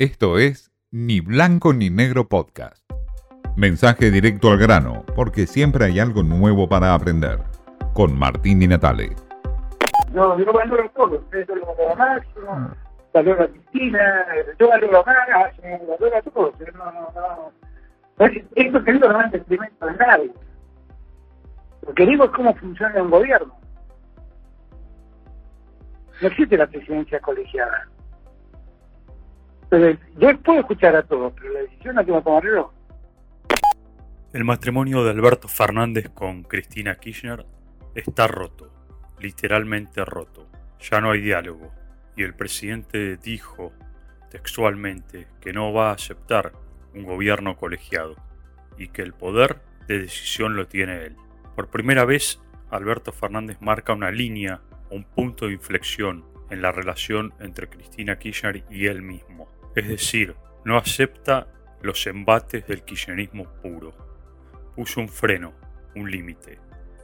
Esto es Ni Blanco ni Negro Podcast. Mensaje directo al grano, porque siempre hay algo nuevo para aprender. Con Martín y Natale. No, yo valoro todo. Ustedes lo máximo, valoro a Cristina, yo valoro más, valoro a todos. No, no, no. Esto querido no es un sentimiento de nadie. Lo que digo es cómo funciona un gobierno. No existe la presidencia colegiada. Yo puedo escuchar a todos, pero la decisión la tengo que tomar yo. El matrimonio de Alberto Fernández con Cristina Kirchner está roto, literalmente roto. Ya no hay diálogo. Y el presidente dijo textualmente que no va a aceptar un gobierno colegiado y que el poder de decisión lo tiene él. Por primera vez, Alberto Fernández marca una línea, un punto de inflexión en la relación entre Cristina Kirchner y él mismo. Es decir, no acepta los embates del kirchnerismo puro. Puso un freno, un límite.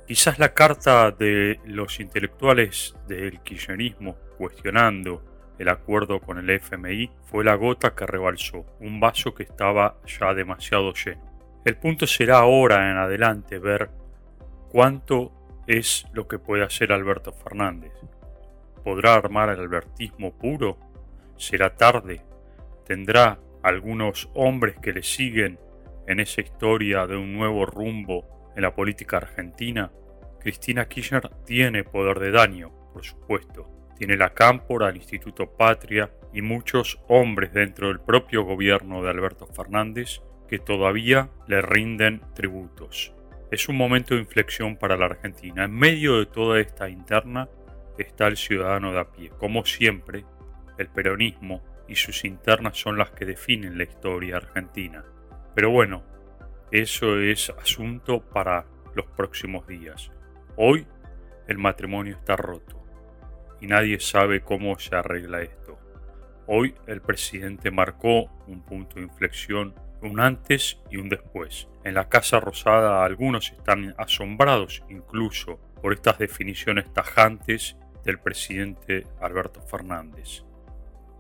Quizás la carta de los intelectuales del kirchnerismo cuestionando el acuerdo con el FMI fue la gota que rebalsó, un vaso que estaba ya demasiado lleno. El punto será ahora en adelante ver cuánto es lo que puede hacer Alberto Fernández. ¿Podrá armar el albertismo puro? ¿Será tarde? ¿Tendrá algunos hombres que le siguen en esa historia de un nuevo rumbo en la política argentina? Cristina Kirchner tiene poder de daño, por supuesto. Tiene la Cámpora, el Instituto Patria y muchos hombres dentro del propio gobierno de Alberto Fernández que todavía le rinden tributos. Es un momento de inflexión para la Argentina. En medio de toda esta interna está el ciudadano de a pie. Como siempre, el peronismo y sus internas son las que definen la historia argentina. Pero bueno, eso es asunto para los próximos días. Hoy el matrimonio está roto y nadie sabe cómo se arregla esto. Hoy el presidente marcó un punto de inflexión, un antes y un después. En la Casa Rosada algunos están asombrados incluso por estas definiciones tajantes del presidente Alberto Fernández.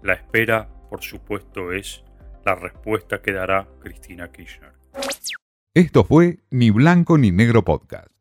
La espera, por supuesto, es la respuesta que dará Cristina Kirchner. Esto fue Ni Blanco ni Negro Podcast.